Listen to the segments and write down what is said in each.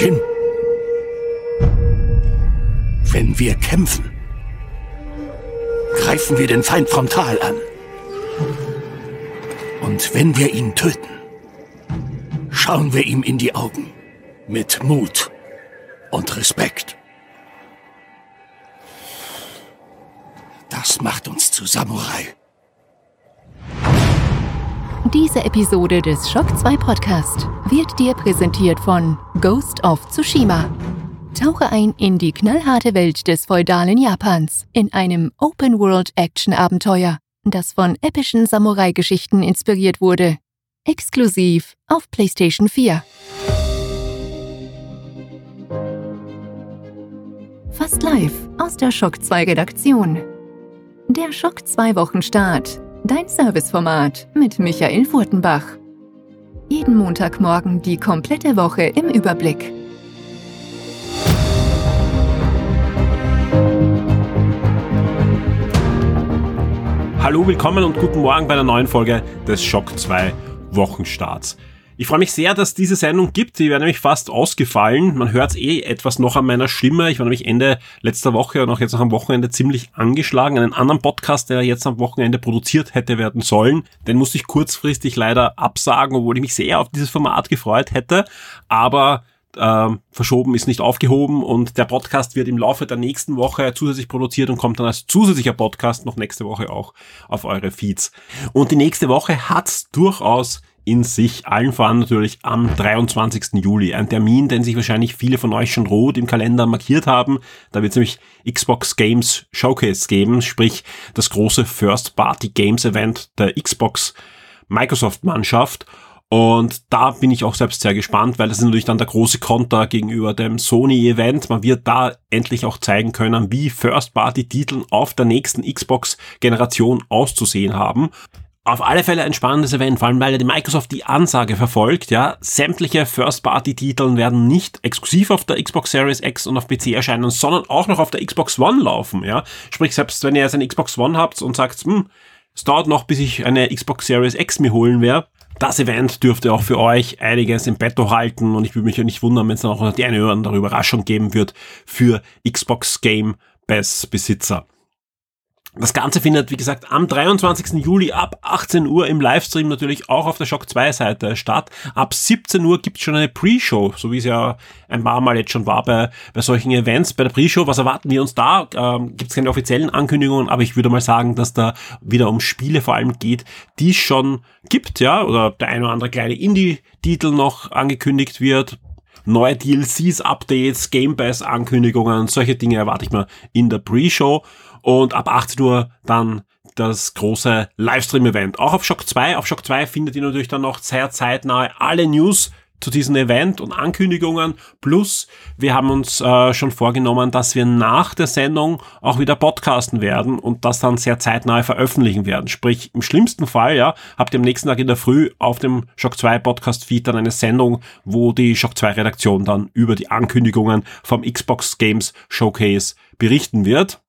Jin, wenn wir kämpfen, greifen wir den Feind frontal an. Und wenn wir ihn töten, schauen wir ihm in die Augen mit Mut und Respekt. Das macht uns zu Samurai. Diese Episode des Shock 2 Podcast wird dir präsentiert von Ghost of Tsushima. Tauche ein in die knallharte Welt des feudalen Japans in einem Open-World-Action-Abenteuer, das von epischen Samurai-Geschichten inspiriert wurde. Exklusiv auf PlayStation 4. Fast live aus der Shock 2 Redaktion. Der Schock 2 Wochenstart. Dein Serviceformat mit Michael Furtenbach. Jeden Montagmorgen die komplette Woche im Überblick. Hallo, willkommen und guten Morgen bei einer neuen Folge des Schock 2 Wochenstarts. Ich freue mich sehr, dass diese Sendung gibt. Die wäre nämlich fast ausgefallen. Man hört eh etwas noch an meiner Stimme. Ich war nämlich Ende letzter Woche und auch jetzt noch am Wochenende ziemlich angeschlagen. Einen anderen Podcast, der jetzt am Wochenende produziert hätte werden sollen, den musste ich kurzfristig leider absagen, obwohl ich mich sehr auf dieses Format gefreut hätte. Aber äh, verschoben ist nicht aufgehoben und der Podcast wird im Laufe der nächsten Woche zusätzlich produziert und kommt dann als zusätzlicher Podcast noch nächste Woche auch auf eure Feeds. Und die nächste Woche hat's durchaus in sich. Allen voran natürlich am 23. Juli. Ein Termin, den sich wahrscheinlich viele von euch schon rot im Kalender markiert haben. Da wird es nämlich Xbox Games Showcase geben, sprich das große First Party Games Event der Xbox Microsoft Mannschaft. Und da bin ich auch selbst sehr gespannt, weil das ist natürlich dann der große Konter gegenüber dem Sony-Event. Man wird da endlich auch zeigen können, wie First-Party-Titel auf der nächsten Xbox-Generation auszusehen haben auf alle Fälle ein spannendes Event, vor allem weil ja die Microsoft die Ansage verfolgt, ja, sämtliche First-Party-Titel werden nicht exklusiv auf der Xbox Series X und auf PC erscheinen, sondern auch noch auf der Xbox One laufen, ja. Sprich, selbst wenn ihr jetzt eine Xbox One habt und sagt, hm, es dauert noch, bis ich eine Xbox Series X mir holen werde, das Event dürfte auch für euch einiges im Betto halten und ich würde mich ja nicht wundern, wenn es dann auch noch die eine oder andere Überraschung geben wird für Xbox Game Pass Besitzer. Das Ganze findet, wie gesagt, am 23. Juli ab 18 Uhr im Livestream natürlich auch auf der Shock 2 Seite statt. Ab 17 Uhr gibt es schon eine Pre-Show, so wie es ja ein paar Mal jetzt schon war bei, bei solchen Events. Bei der Pre-Show, was erwarten wir uns da? Ähm, gibt es keine offiziellen Ankündigungen, aber ich würde mal sagen, dass da wieder um Spiele vor allem geht, die es schon gibt, ja, oder der ein oder andere kleine Indie-Titel noch angekündigt wird neue DLCs, Updates, Game Pass Ankündigungen, solche Dinge erwarte ich mal in der Pre-Show und ab 18 Uhr dann das große Livestream-Event. Auch auf Shock 2. Auf Shock 2 findet ihr natürlich dann noch sehr zeitnah alle News zu diesem Event und Ankündigungen. Plus, wir haben uns äh, schon vorgenommen, dass wir nach der Sendung auch wieder podcasten werden und das dann sehr zeitnah veröffentlichen werden. Sprich, im schlimmsten Fall, ja, habt ihr am nächsten Tag in der Früh auf dem Shock 2 Podcast Feed dann eine Sendung, wo die Shock 2 Redaktion dann über die Ankündigungen vom Xbox Games Showcase berichten wird.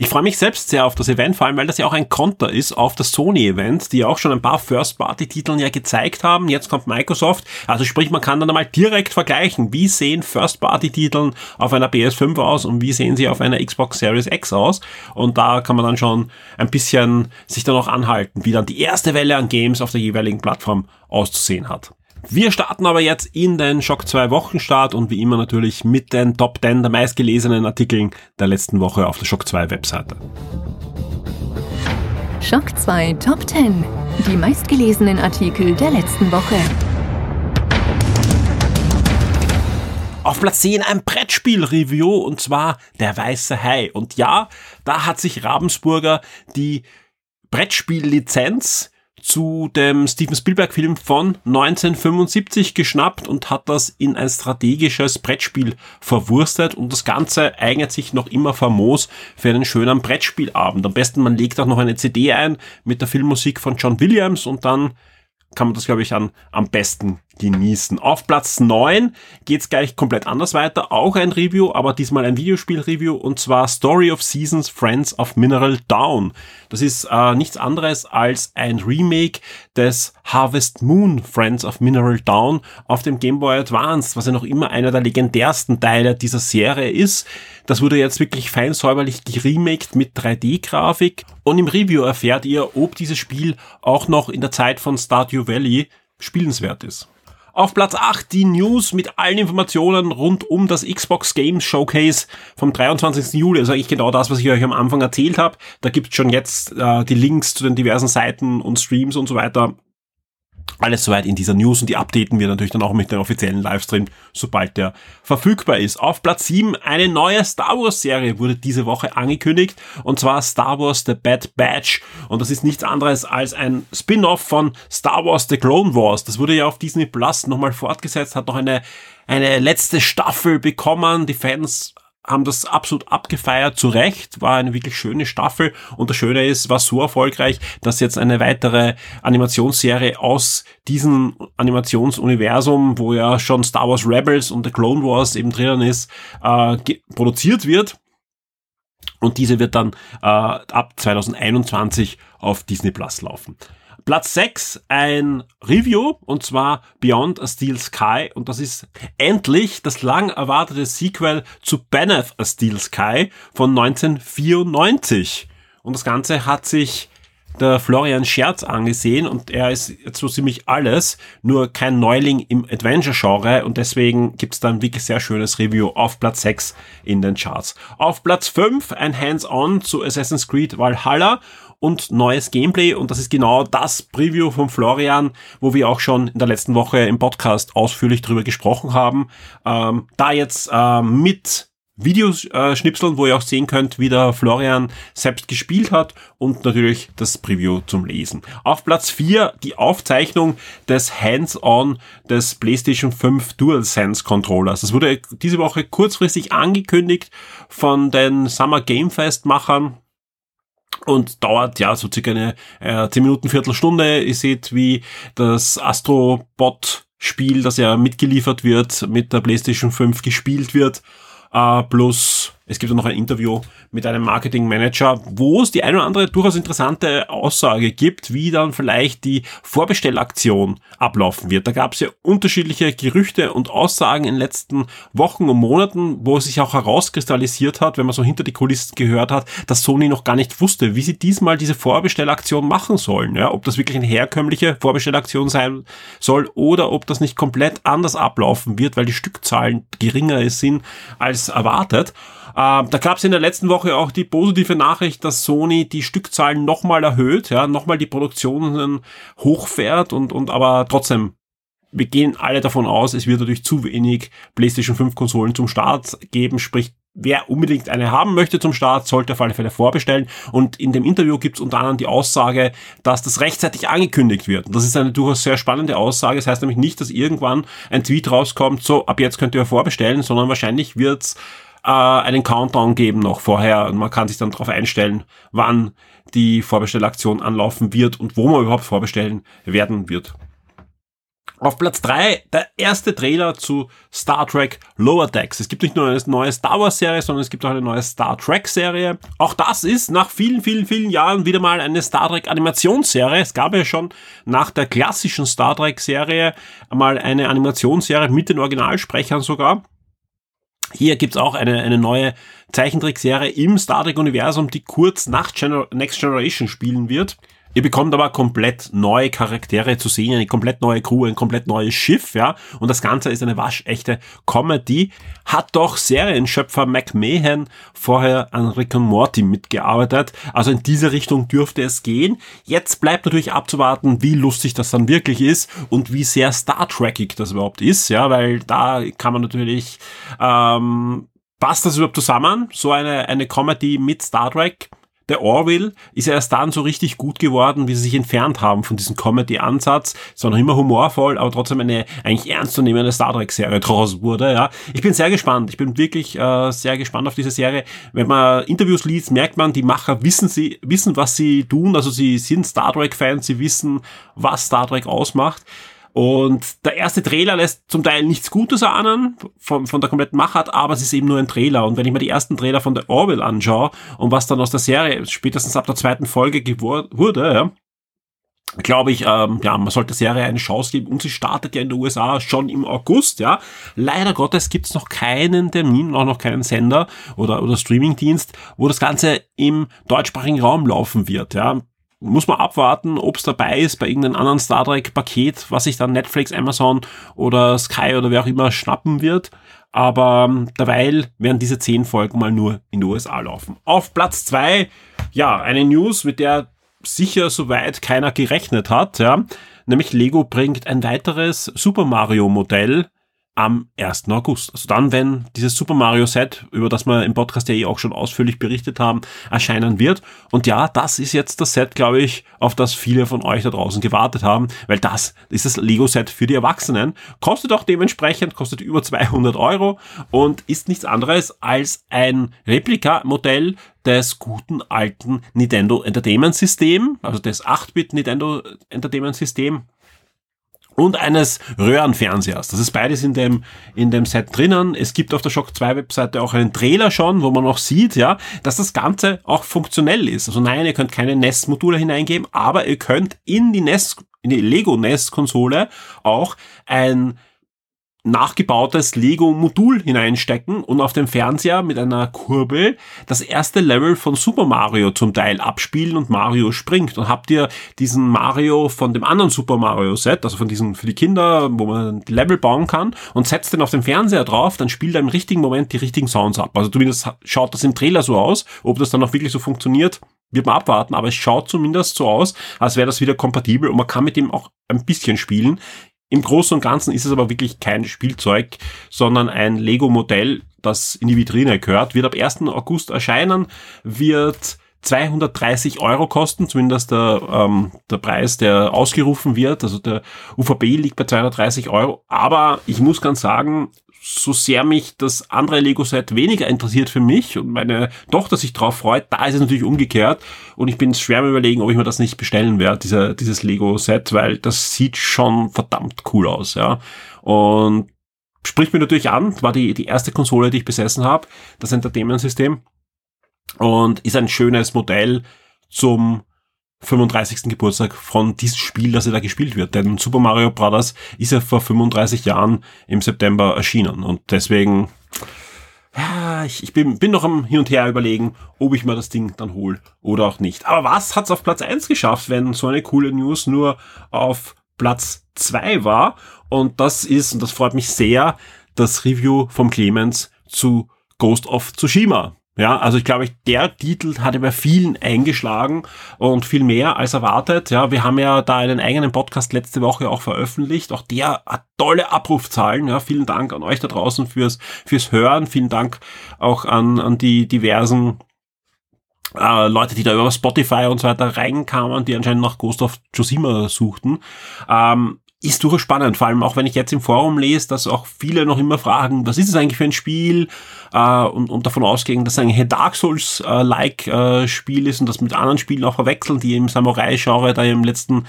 Ich freue mich selbst sehr auf das Event, vor allem weil das ja auch ein Konter ist auf das Sony-Event, die ja auch schon ein paar First-Party-Titeln ja gezeigt haben. Jetzt kommt Microsoft. Also sprich, man kann dann einmal direkt vergleichen, wie sehen First-Party-Titeln auf einer PS5 aus und wie sehen sie auf einer Xbox Series X aus. Und da kann man dann schon ein bisschen sich dann auch anhalten, wie dann die erste Welle an Games auf der jeweiligen Plattform auszusehen hat. Wir starten aber jetzt in den Schock 2 Wochenstart und wie immer natürlich mit den Top 10 der meistgelesenen Artikeln der letzten Woche auf der Schock 2 Webseite. Schock 2 Top 10. Die meistgelesenen Artikel der letzten Woche. Auf Platz 10 ein Brettspiel-Review und zwar Der Weiße Hai. Und ja, da hat sich Ravensburger die Brettspiellizenz zu dem Steven Spielberg-Film von 1975 geschnappt und hat das in ein strategisches Brettspiel verwurstet und das Ganze eignet sich noch immer famos für einen schönen Brettspielabend. Am besten man legt auch noch eine CD ein mit der Filmmusik von John Williams und dann kann man das, glaube ich, an, am besten genießen. Auf Platz 9 geht's gleich komplett anders weiter. Auch ein Review, aber diesmal ein Videospiel-Review und zwar Story of Seasons Friends of Mineral Down. Das ist äh, nichts anderes als ein Remake des Harvest Moon Friends of Mineral Down auf dem Game Boy Advance, was ja noch immer einer der legendärsten Teile dieser Serie ist. Das wurde jetzt wirklich fein säuberlich geremaked mit 3D-Grafik und im Review erfährt ihr, ob dieses Spiel auch noch in der Zeit von Stardew Valley spielenswert ist. Auf Platz 8 die News mit allen Informationen rund um das Xbox Games Showcase vom 23. Juli. Also eigentlich genau das, was ich euch am Anfang erzählt habe. Da gibt's schon jetzt äh, die Links zu den diversen Seiten und Streams und so weiter alles soweit in dieser News und die updaten wir natürlich dann auch mit dem offiziellen Livestream, sobald der verfügbar ist. Auf Platz 7 eine neue Star Wars Serie wurde diese Woche angekündigt und zwar Star Wars The Bad Batch und das ist nichts anderes als ein Spin-off von Star Wars The Clone Wars. Das wurde ja auf Disney Plus nochmal fortgesetzt, hat noch eine eine letzte Staffel bekommen. Die Fans haben das absolut abgefeiert, zu Recht, war eine wirklich schöne Staffel und das Schöne ist, war so erfolgreich, dass jetzt eine weitere Animationsserie aus diesem Animationsuniversum, wo ja schon Star Wars Rebels und The Clone Wars eben drinnen ist, äh, produziert wird. Und diese wird dann äh, ab 2021 auf Disney Plus laufen. Platz 6 ein Review und zwar Beyond a Steel Sky und das ist endlich das lang erwartete Sequel zu Beneath a Steel Sky von 1994. Und das Ganze hat sich der Florian Scherz angesehen und er ist jetzt so ziemlich alles, nur kein Neuling im Adventure-Genre und deswegen gibt's da ein wirklich sehr schönes Review auf Platz 6 in den Charts. Auf Platz 5 ein Hands-on zu Assassin's Creed Valhalla und neues Gameplay. Und das ist genau das Preview von Florian, wo wir auch schon in der letzten Woche im Podcast ausführlich drüber gesprochen haben. Ähm, da jetzt äh, mit Videoschnipseln, wo ihr auch sehen könnt, wie der Florian selbst gespielt hat und natürlich das Preview zum Lesen. Auf Platz 4 die Aufzeichnung des Hands-on des PlayStation 5 DualSense Controllers. Das wurde diese Woche kurzfristig angekündigt von den Summer Game Fest Machern und dauert ja so circa eine äh, 10 Minuten, Viertelstunde. Ihr seht, wie das Astrobot Spiel, das ja mitgeliefert wird, mit der PlayStation 5 gespielt wird. Äh, plus es gibt auch noch ein Interview mit einem Marketingmanager, wo es die eine oder andere durchaus interessante Aussage gibt, wie dann vielleicht die Vorbestellaktion ablaufen wird. Da gab es ja unterschiedliche Gerüchte und Aussagen in den letzten Wochen und Monaten, wo es sich auch herauskristallisiert hat, wenn man so hinter die Kulissen gehört hat, dass Sony noch gar nicht wusste, wie sie diesmal diese Vorbestellaktion machen sollen. Ja, ob das wirklich eine herkömmliche Vorbestellaktion sein soll oder ob das nicht komplett anders ablaufen wird, weil die Stückzahlen geringer sind als erwartet. Ähm, da gab es in der letzten Woche auch die positive Nachricht, dass Sony die Stückzahlen nochmal erhöht, ja, nochmal die Produktionen hochfährt und, und aber trotzdem wir gehen alle davon aus, es wird natürlich zu wenig PlayStation 5 Konsolen zum Start geben, sprich wer unbedingt eine haben möchte zum Start, sollte auf alle Fälle vorbestellen. Und in dem Interview gibt es unter anderem die Aussage, dass das rechtzeitig angekündigt wird. Und das ist eine durchaus sehr spannende Aussage. Das heißt nämlich nicht, dass irgendwann ein Tweet rauskommt, so ab jetzt könnt ihr vorbestellen, sondern wahrscheinlich wird's äh, einen Countdown geben noch vorher und man kann sich dann darauf einstellen, wann die Vorbestellaktion anlaufen wird und wo man überhaupt vorbestellen werden wird. Auf Platz drei der erste Trailer zu Star Trek Lower Decks. Es gibt nicht nur eine neue Star Wars Serie, sondern es gibt auch eine neue Star Trek Serie. Auch das ist nach vielen, vielen, vielen Jahren wieder mal eine Star Trek Animationsserie. Es gab ja schon nach der klassischen Star Trek Serie einmal eine Animationsserie mit den Originalsprechern sogar. Hier gibt's auch eine, eine neue Zeichentrickserie im Star Trek-Universum, die kurz nach Gener Next Generation spielen wird. Ihr bekommt aber komplett neue Charaktere zu sehen, eine komplett neue Crew, ein komplett neues Schiff, ja. Und das Ganze ist eine waschechte Comedy. Hat doch Serienschöpfer McMahon vorher an Rick und Morty mitgearbeitet. Also in diese Richtung dürfte es gehen. Jetzt bleibt natürlich abzuwarten, wie lustig das dann wirklich ist und wie sehr Star Trekig das überhaupt ist, ja, weil da kann man natürlich, ähm, passt das überhaupt zusammen? So eine, eine Comedy mit Star Trek? Der Orville ist erst dann so richtig gut geworden, wie sie sich entfernt haben von diesem Comedy-Ansatz, sondern immer humorvoll, aber trotzdem eine eigentlich ernstzunehmende Star Trek-Serie draus wurde. Ja, ich bin sehr gespannt. Ich bin wirklich äh, sehr gespannt auf diese Serie. Wenn man Interviews liest, merkt man, die Macher wissen sie wissen, was sie tun. Also sie sind Star Trek-Fans, sie wissen, was Star Trek ausmacht. Und der erste Trailer lässt zum Teil nichts Gutes ahnen von, von der kompletten Machart, aber es ist eben nur ein Trailer. Und wenn ich mir die ersten Trailer von der Orville anschaue und was dann aus der Serie spätestens ab der zweiten Folge wurde, ja, glaube ich, ähm, ja, man sollte der Serie eine Chance geben und sie startet ja in den USA schon im August, ja. Leider Gottes gibt's noch keinen Termin, auch noch keinen Sender oder, oder Streamingdienst, wo das Ganze im deutschsprachigen Raum laufen wird, ja muss man abwarten, ob es dabei ist bei irgendeinem anderen Star Trek Paket, was sich dann Netflix, Amazon oder Sky oder wer auch immer schnappen wird. Aber ähm, derweil werden diese zehn Folgen mal nur in den USA laufen. Auf Platz zwei, ja, eine News, mit der sicher soweit keiner gerechnet hat, ja. Nämlich Lego bringt ein weiteres Super Mario Modell am 1. August. Also dann, wenn dieses Super Mario Set, über das wir im Podcast ja eh auch schon ausführlich berichtet haben, erscheinen wird. Und ja, das ist jetzt das Set, glaube ich, auf das viele von euch da draußen gewartet haben, weil das ist das Lego Set für die Erwachsenen. Kostet auch dementsprechend, kostet über 200 Euro und ist nichts anderes als ein Replika-Modell des guten alten Nintendo Entertainment System, also des 8-Bit Nintendo Entertainment System und eines Röhrenfernsehers. Das ist beides in dem, in dem Set drinnen. Es gibt auf der Shock 2 Webseite auch einen Trailer schon, wo man auch sieht, ja, dass das Ganze auch funktionell ist. Also nein, ihr könnt keine NES-Module hineingeben, aber ihr könnt in die NES, in die Lego NES-Konsole auch ein nachgebautes Lego-Modul hineinstecken und auf dem Fernseher mit einer Kurbel das erste Level von Super Mario zum Teil abspielen und Mario springt. Und habt ihr diesen Mario von dem anderen Super Mario Set, also von diesen für die Kinder, wo man Level bauen kann und setzt den auf den Fernseher drauf, dann spielt er im richtigen Moment die richtigen Sounds ab. Also zumindest schaut das im Trailer so aus. Ob das dann auch wirklich so funktioniert, wird man abwarten, aber es schaut zumindest so aus, als wäre das wieder kompatibel und man kann mit dem auch ein bisschen spielen. Im Großen und Ganzen ist es aber wirklich kein Spielzeug, sondern ein Lego-Modell, das in die Vitrine gehört, wird ab 1. August erscheinen, wird 230 Euro kosten, zumindest der, ähm, der Preis, der ausgerufen wird. Also der UVB liegt bei 230 Euro. Aber ich muss ganz sagen, so sehr mich das andere Lego-Set weniger interessiert für mich und meine Tochter sich drauf freut, da ist es natürlich umgekehrt. Und ich bin schwer am überlegen, ob ich mir das nicht bestellen werde, dieser, dieses Lego-Set, weil das sieht schon verdammt cool aus, ja. Und spricht mir natürlich an, war die, die erste Konsole, die ich besessen habe, das Entertainment-System. Und ist ein schönes Modell zum 35. Geburtstag von diesem Spiel, das ja da gespielt wird. Denn Super Mario Bros. ist ja vor 35 Jahren im September erschienen. Und deswegen, ich, ich bin, bin noch am Hin und Her überlegen, ob ich mir das Ding dann hole oder auch nicht. Aber was hat's auf Platz 1 geschafft, wenn so eine coole News nur auf Platz 2 war? Und das ist, und das freut mich sehr, das Review vom Clemens zu Ghost of Tsushima. Ja, also ich glaube, der Titel hatte bei vielen eingeschlagen und viel mehr als erwartet. Ja, wir haben ja da einen eigenen Podcast letzte Woche auch veröffentlicht. Auch der hat tolle Abrufzahlen. Ja, vielen Dank an euch da draußen fürs, fürs Hören. Vielen Dank auch an, an die diversen äh, Leute, die da über Spotify und so weiter reinkamen, die anscheinend nach Ghost of Tsushima suchten. Ähm, ist durchaus spannend, vor allem auch wenn ich jetzt im Forum lese, dass auch viele noch immer fragen, was ist es eigentlich für ein Spiel äh, und, und davon ausgehen, dass es ein Dark Souls-like äh, Spiel ist und das mit anderen Spielen auch verwechseln, die im Samurai-Genre da im letzten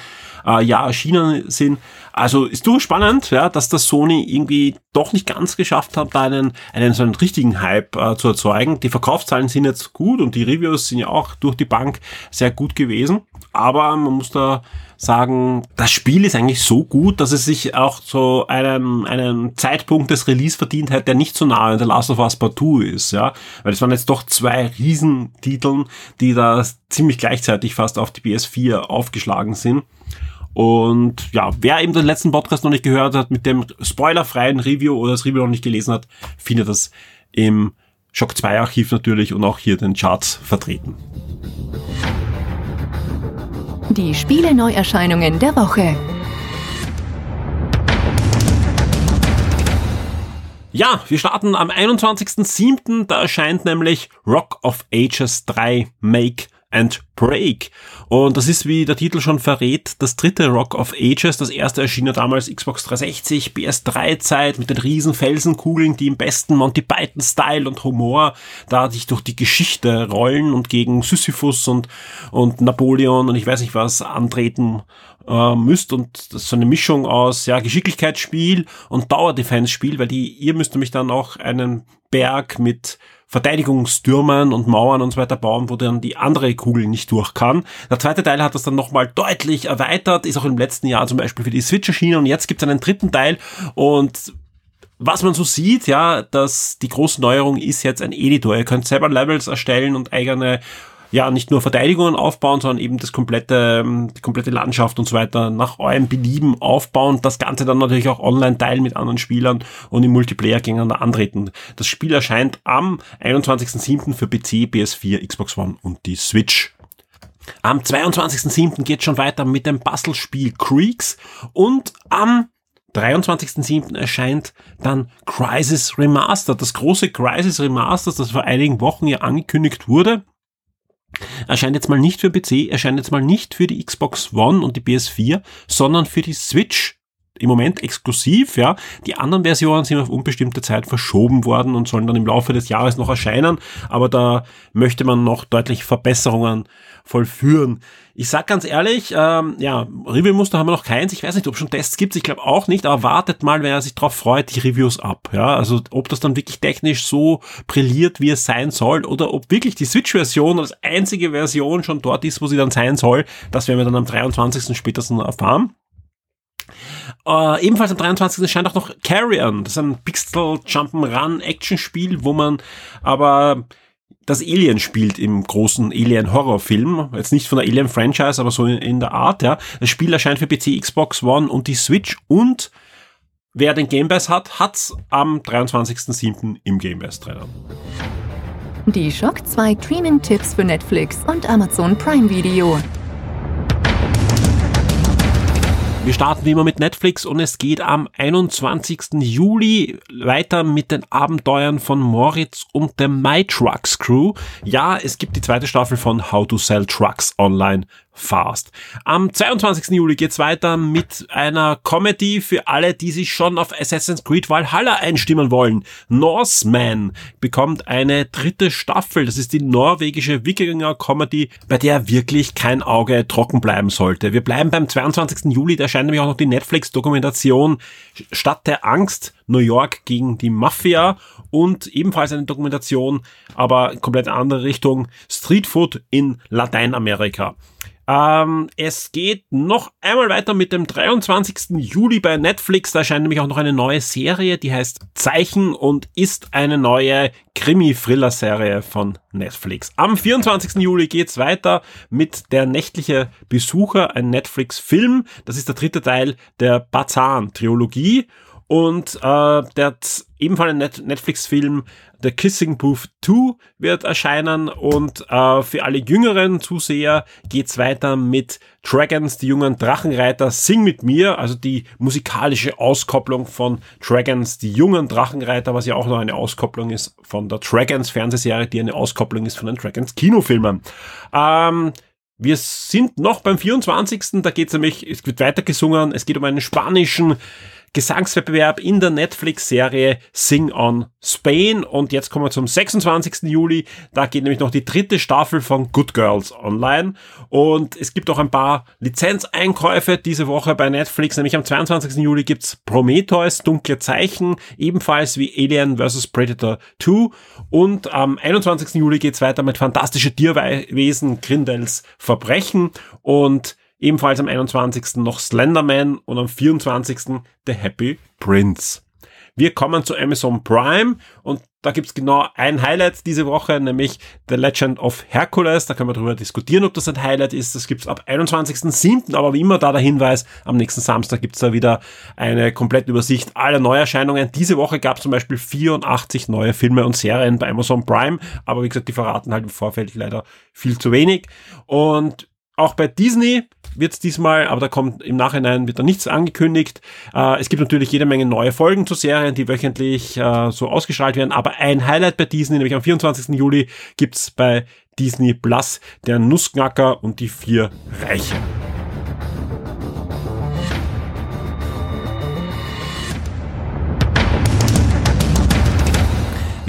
äh, Jahr erschienen sind. Also ist durchaus spannend, ja, dass das Sony irgendwie doch nicht ganz geschafft hat, da einen, einen so einen richtigen Hype äh, zu erzeugen. Die Verkaufszahlen sind jetzt gut und die Reviews sind ja auch durch die Bank sehr gut gewesen, aber man muss da sagen, das Spiel ist eigentlich so gut, dass es sich auch so einen, einen Zeitpunkt des Release verdient hat, der nicht so nah an The Last of Us Part 2 ist, ja. Weil es waren jetzt doch zwei Riesentiteln, die da ziemlich gleichzeitig fast auf die PS4 aufgeschlagen sind. Und ja, wer eben den letzten Podcast noch nicht gehört hat mit dem spoilerfreien Review oder das Review noch nicht gelesen hat, findet das im Shock 2 Archiv natürlich und auch hier den Charts vertreten. Die Spiele-Neuerscheinungen der Woche. Ja, wir starten am 21.07. Da erscheint nämlich Rock of Ages 3 Make and Break. Und das ist, wie der Titel schon verrät, das dritte Rock of Ages. Das erste erschien ja damals Xbox 360, PS3-Zeit mit den riesen Felsenkugeln, die im besten Monty Python-Style und Humor da sich durch die Geschichte rollen und gegen Sisyphus und, und Napoleon und ich weiß nicht was antreten äh, müsst und das ist so eine Mischung aus ja Geschicklichkeitsspiel und Dauerdefense-Spiel, weil die ihr müsst nämlich dann auch einen Berg mit Verteidigungstürmen und Mauern und so weiter bauen, wo dann die andere Kugel nicht durch kann. Der zweite Teil hat das dann nochmal deutlich erweitert, ist auch im letzten Jahr zum Beispiel für die Switch erschienen und jetzt gibt es einen dritten Teil und was man so sieht, ja, dass die große Neuerung ist jetzt ein Editor. Ihr könnt selber Levels erstellen und eigene ja nicht nur Verteidigungen aufbauen, sondern eben das komplette, ähm, die komplette Landschaft und so weiter nach eurem Belieben aufbauen. Das Ganze dann natürlich auch online teilen mit anderen Spielern und im Multiplayer gegeneinander antreten. Das Spiel erscheint am 21.07. für PC, PS4, Xbox One und die Switch. Am 22.07. geht schon weiter mit dem Bastelspiel Creeks und am 23.07. erscheint dann Crisis Remastered, das große Crisis Remastered, das vor einigen Wochen ja angekündigt wurde. Erscheint jetzt mal nicht für PC, erscheint jetzt mal nicht für die Xbox One und die PS4, sondern für die Switch. Im Moment exklusiv, ja. Die anderen Versionen sind auf unbestimmte Zeit verschoben worden und sollen dann im Laufe des Jahres noch erscheinen. Aber da möchte man noch deutlich Verbesserungen vollführen. Ich sag ganz ehrlich, ähm, ja, Review-Muster haben wir noch keins. Ich weiß nicht, ob schon Tests gibt. Ich glaube auch nicht, aber wartet mal, wenn er sich drauf freut, die Reviews ab. Ja, also ob das dann wirklich technisch so brilliert, wie es sein soll, oder ob wirklich die Switch-Version als einzige Version schon dort ist, wo sie dann sein soll, das werden wir dann am 23. spätestens erfahren. Uh, ebenfalls am 23. erscheint auch noch Carrion. Das ist ein Pixel Jump'n'Run Action-Spiel, wo man aber das Alien spielt im großen Alien-Horrorfilm. Jetzt nicht von der Alien-Franchise, aber so in, in, der Art, ja. Das Spiel erscheint für PC, Xbox One und die Switch und wer den Game Pass hat, hat's am 23.07. im Game Pass drinnen. Die Shock 2 Streaming-Tipps für Netflix und Amazon Prime Video. Wir starten wie immer mit Netflix und es geht am 21. Juli weiter mit den Abenteuern von Moritz und der My Trucks Crew. Ja, es gibt die zweite Staffel von How to Sell Trucks Online Fast. Am 22. Juli geht's weiter mit einer Comedy für alle, die sich schon auf Assassin's Creed Valhalla einstimmen wollen. Norseman bekommt eine dritte Staffel. Das ist die norwegische Wikinger-Comedy, bei der wirklich kein Auge trocken bleiben sollte. Wir bleiben beim 22. Juli, da erscheint nämlich auch noch die Netflix-Dokumentation Stadt der Angst, New York gegen die Mafia und ebenfalls eine Dokumentation, aber komplett andere Richtung, Street Food in Lateinamerika. Ähm, es geht noch einmal weiter mit dem 23. Juli bei Netflix. Da erscheint nämlich auch noch eine neue Serie, die heißt Zeichen und ist eine neue Krimi-Thriller-Serie von Netflix. Am 24. Juli geht's weiter mit Der nächtliche Besucher, ein Netflix-Film. Das ist der dritte Teil der Bazan-Trilogie. Und äh, der ebenfalls ein Net Netflix-Film The Kissing Booth 2 wird erscheinen und äh, für alle jüngeren Zuseher geht's weiter mit Dragons, die jungen Drachenreiter, Sing mit mir, also die musikalische Auskopplung von Dragons, die jungen Drachenreiter, was ja auch noch eine Auskopplung ist von der Dragons Fernsehserie, die eine Auskopplung ist von den Dragons Kinofilmen. Ähm, wir sind noch beim 24. Da geht's nämlich, es wird weiter gesungen, es geht um einen spanischen Gesangswettbewerb in der Netflix-Serie Sing on Spain. Und jetzt kommen wir zum 26. Juli. Da geht nämlich noch die dritte Staffel von Good Girls online. Und es gibt auch ein paar Lizenzeinkäufe diese Woche bei Netflix. Nämlich am 22. Juli gibt's Prometheus, Dunkle Zeichen, ebenfalls wie Alien vs. Predator 2. Und am 21. Juli geht's weiter mit Fantastische Tierwesen, Grindels Verbrechen. Und Ebenfalls am 21. noch Slenderman und am 24. The Happy Prince. Wir kommen zu Amazon Prime und da gibt's genau ein Highlight diese Woche, nämlich The Legend of Hercules. Da können wir darüber diskutieren, ob das ein Highlight ist. Das gibt's ab 21.07. Aber wie immer da der Hinweis, am nächsten Samstag gibt's da wieder eine komplette Übersicht aller Neuerscheinungen. Diese Woche gab's zum Beispiel 84 neue Filme und Serien bei Amazon Prime. Aber wie gesagt, die verraten halt im Vorfeld leider viel zu wenig. Und auch bei Disney wird es diesmal, aber da kommt im Nachhinein wird da nichts angekündigt. Äh, es gibt natürlich jede Menge neue Folgen zu Serien, die wöchentlich äh, so ausgestrahlt werden. Aber ein Highlight bei Disney, nämlich am 24. Juli, gibt's bei Disney Plus, der Nussknacker und die vier Reiche.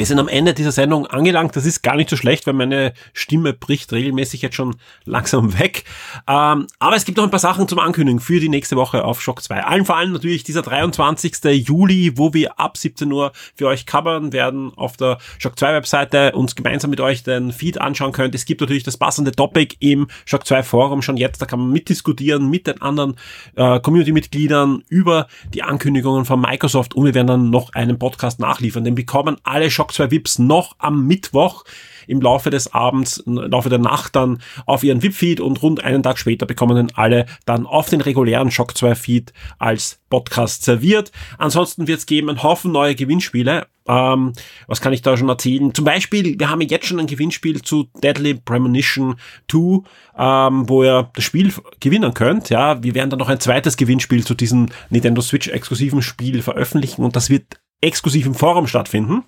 Wir sind am Ende dieser Sendung angelangt. Das ist gar nicht so schlecht, weil meine Stimme bricht regelmäßig jetzt schon langsam weg. Ähm, aber es gibt noch ein paar Sachen zum Ankündigen für die nächste Woche auf Shock 2. Allen vor allem natürlich dieser 23. Juli, wo wir ab 17 Uhr für euch covern werden auf der Shock 2 Webseite uns gemeinsam mit euch den Feed anschauen könnt. Es gibt natürlich das passende Topic im Shock 2 Forum schon jetzt. Da kann man mitdiskutieren mit den anderen äh, Community-Mitgliedern über die Ankündigungen von Microsoft und wir werden dann noch einen Podcast nachliefern. Den bekommen alle Shock Shock 2 VIPs noch am Mittwoch im Laufe des Abends, im Laufe der Nacht dann auf ihren VIP-Feed und rund einen Tag später bekommen dann alle dann auf den regulären Shock 2 Feed als Podcast serviert. Ansonsten wird es geben einen Haufen neue Gewinnspiele. Ähm, was kann ich da schon erzählen? Zum Beispiel, wir haben jetzt schon ein Gewinnspiel zu Deadly Premonition 2, ähm, wo ihr das Spiel gewinnen könnt. Ja, wir werden dann noch ein zweites Gewinnspiel zu diesem Nintendo Switch exklusiven Spiel veröffentlichen und das wird exklusiv im Forum stattfinden.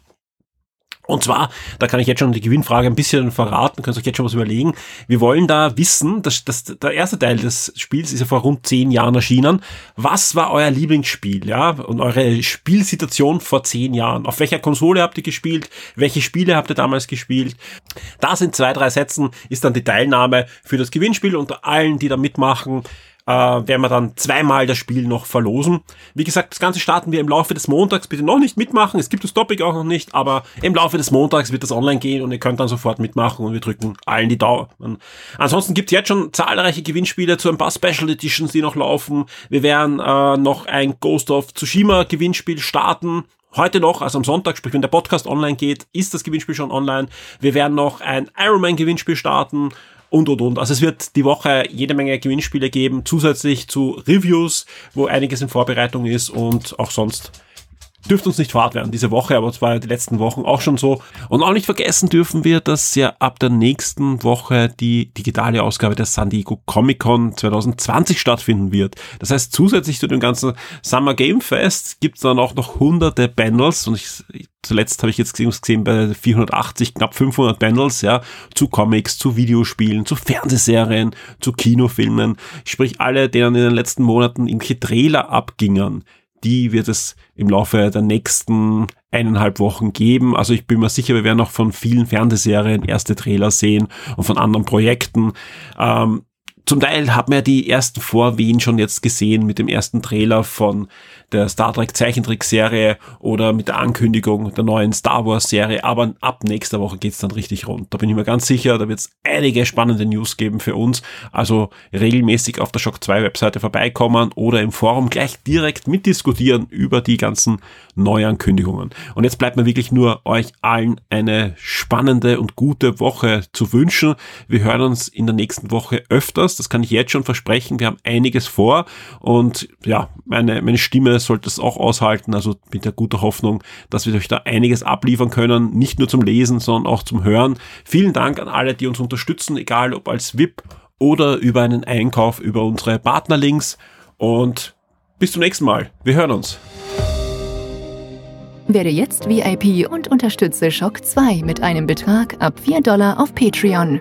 Und zwar, da kann ich jetzt schon die Gewinnfrage ein bisschen verraten, könnt ihr euch jetzt schon was überlegen. Wir wollen da wissen, dass, dass der erste Teil des Spiels ist ja vor rund zehn Jahren erschienen. Was war euer Lieblingsspiel, ja? Und eure Spielsituation vor zehn Jahren? Auf welcher Konsole habt ihr gespielt? Welche Spiele habt ihr damals gespielt? Da sind zwei, drei Sätzen, ist dann die Teilnahme für das Gewinnspiel unter allen, die da mitmachen äh, werden wir dann zweimal das Spiel noch verlosen. Wie gesagt, das Ganze starten wir im Laufe des Montags. Bitte noch nicht mitmachen. Es gibt das Topic auch noch nicht, aber im Laufe des Montags wird das online gehen und ihr könnt dann sofort mitmachen und wir drücken allen die Daumen. Ansonsten gibt es jetzt schon zahlreiche Gewinnspiele zu ein paar Special Editions, die noch laufen. Wir werden äh, noch ein Ghost of Tsushima Gewinnspiel starten. Heute noch, also am Sonntag, sprich wenn der Podcast online geht, ist das Gewinnspiel schon online. Wir werden noch ein Ironman Gewinnspiel starten und, und, und. Also es wird die Woche jede Menge Gewinnspiele geben, zusätzlich zu Reviews, wo einiges in Vorbereitung ist und auch sonst dürfte uns nicht fad werden diese Woche, aber es war ja die letzten Wochen auch schon so. Und auch nicht vergessen dürfen wir, dass ja ab der nächsten Woche die digitale Ausgabe der San Diego Comic Con 2020 stattfinden wird. Das heißt, zusätzlich zu dem ganzen Summer Game Fest gibt es dann auch noch hunderte Panels und ich, zuletzt habe ich jetzt gesehen bei 480, knapp 500 Panels, ja, zu Comics, zu Videospielen, zu Fernsehserien, zu Kinofilmen, sprich alle, denen in den letzten Monaten irgendwelche Trailer abgingen, die wird es im Laufe der nächsten eineinhalb Wochen geben. Also ich bin mir sicher, wir werden auch von vielen Fernsehserien erste Trailer sehen und von anderen Projekten. Ähm, zum Teil hat man ja die ersten Vorwehen schon jetzt gesehen mit dem ersten Trailer von der Star Trek Zeichentrickserie oder mit der Ankündigung der neuen Star Wars Serie. Aber ab nächster Woche geht's dann richtig rund. Da bin ich mir ganz sicher, da wird's einige spannende News geben für uns. Also regelmäßig auf der Shock 2 Webseite vorbeikommen oder im Forum gleich direkt mitdiskutieren über die ganzen Neuankündigungen. Und jetzt bleibt mir wirklich nur euch allen eine spannende und gute Woche zu wünschen. Wir hören uns in der nächsten Woche öfters. Das kann ich jetzt schon versprechen. Wir haben einiges vor und ja, meine, meine Stimme sollte es auch aushalten. Also mit der guten Hoffnung, dass wir euch da einiges abliefern können. Nicht nur zum Lesen, sondern auch zum Hören. Vielen Dank an alle, die uns unterstützen, egal ob als VIP oder über einen Einkauf über unsere Partnerlinks. Und bis zum nächsten Mal. Wir hören uns. Werde jetzt VIP und unterstütze Shock 2 mit einem Betrag ab 4 Dollar auf Patreon.